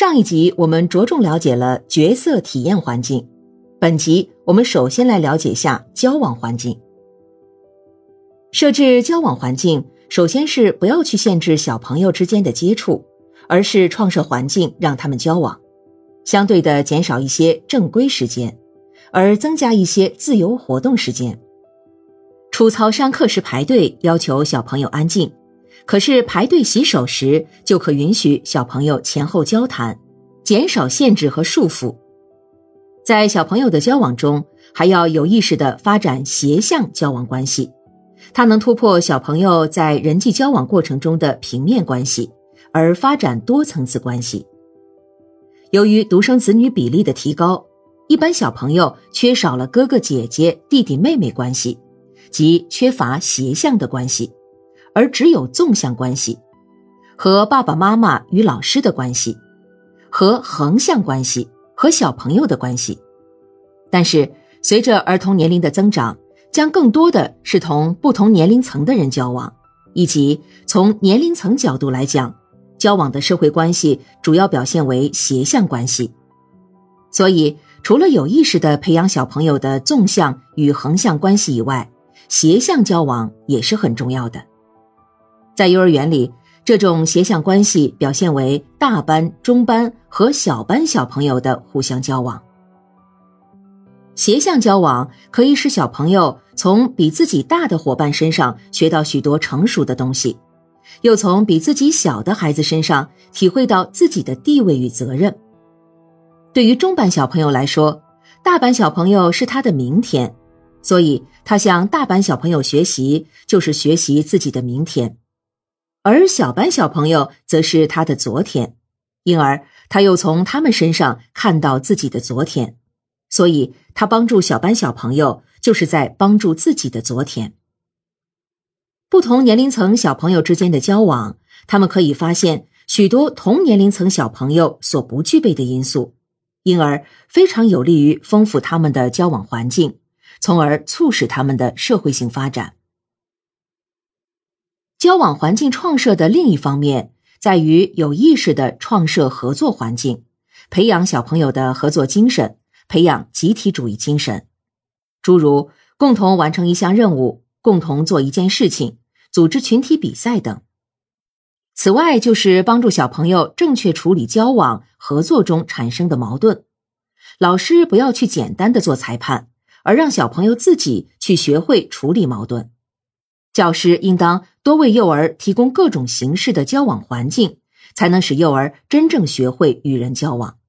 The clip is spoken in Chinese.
上一集我们着重了解了角色体验环境，本集我们首先来了解下交往环境。设置交往环境，首先是不要去限制小朋友之间的接触，而是创设环境让他们交往，相对的减少一些正规时间，而增加一些自由活动时间。出操上课时排队，要求小朋友安静。可是排队洗手时，就可允许小朋友前后交谈，减少限制和束缚。在小朋友的交往中，还要有意识地发展斜向交往关系，它能突破小朋友在人际交往过程中的平面关系，而发展多层次关系。由于独生子女比例的提高，一般小朋友缺少了哥哥姐姐、弟弟妹妹关系，即缺乏斜向的关系。而只有纵向关系，和爸爸妈妈与老师的关系，和横向关系和小朋友的关系。但是，随着儿童年龄的增长，将更多的是同不同年龄层的人交往，以及从年龄层角度来讲，交往的社会关系主要表现为斜向关系。所以，除了有意识的培养小朋友的纵向与横向关系以外，斜向交往也是很重要的。在幼儿园里，这种斜向关系表现为大班、中班和小班小朋友的互相交往。斜向交往可以使小朋友从比自己大的伙伴身上学到许多成熟的东西，又从比自己小的孩子身上体会到自己的地位与责任。对于中班小朋友来说，大班小朋友是他的明天，所以他向大班小朋友学习，就是学习自己的明天。而小班小朋友则是他的昨天，因而他又从他们身上看到自己的昨天，所以他帮助小班小朋友就是在帮助自己的昨天。不同年龄层小朋友之间的交往，他们可以发现许多同年龄层小朋友所不具备的因素，因而非常有利于丰富他们的交往环境，从而促使他们的社会性发展。交往环境创设的另一方面，在于有意识的创设合作环境，培养小朋友的合作精神，培养集体主义精神，诸如共同完成一项任务、共同做一件事情、组织群体比赛等。此外，就是帮助小朋友正确处理交往合作中产生的矛盾。老师不要去简单的做裁判，而让小朋友自己去学会处理矛盾。教师应当多为幼儿提供各种形式的交往环境，才能使幼儿真正学会与人交往。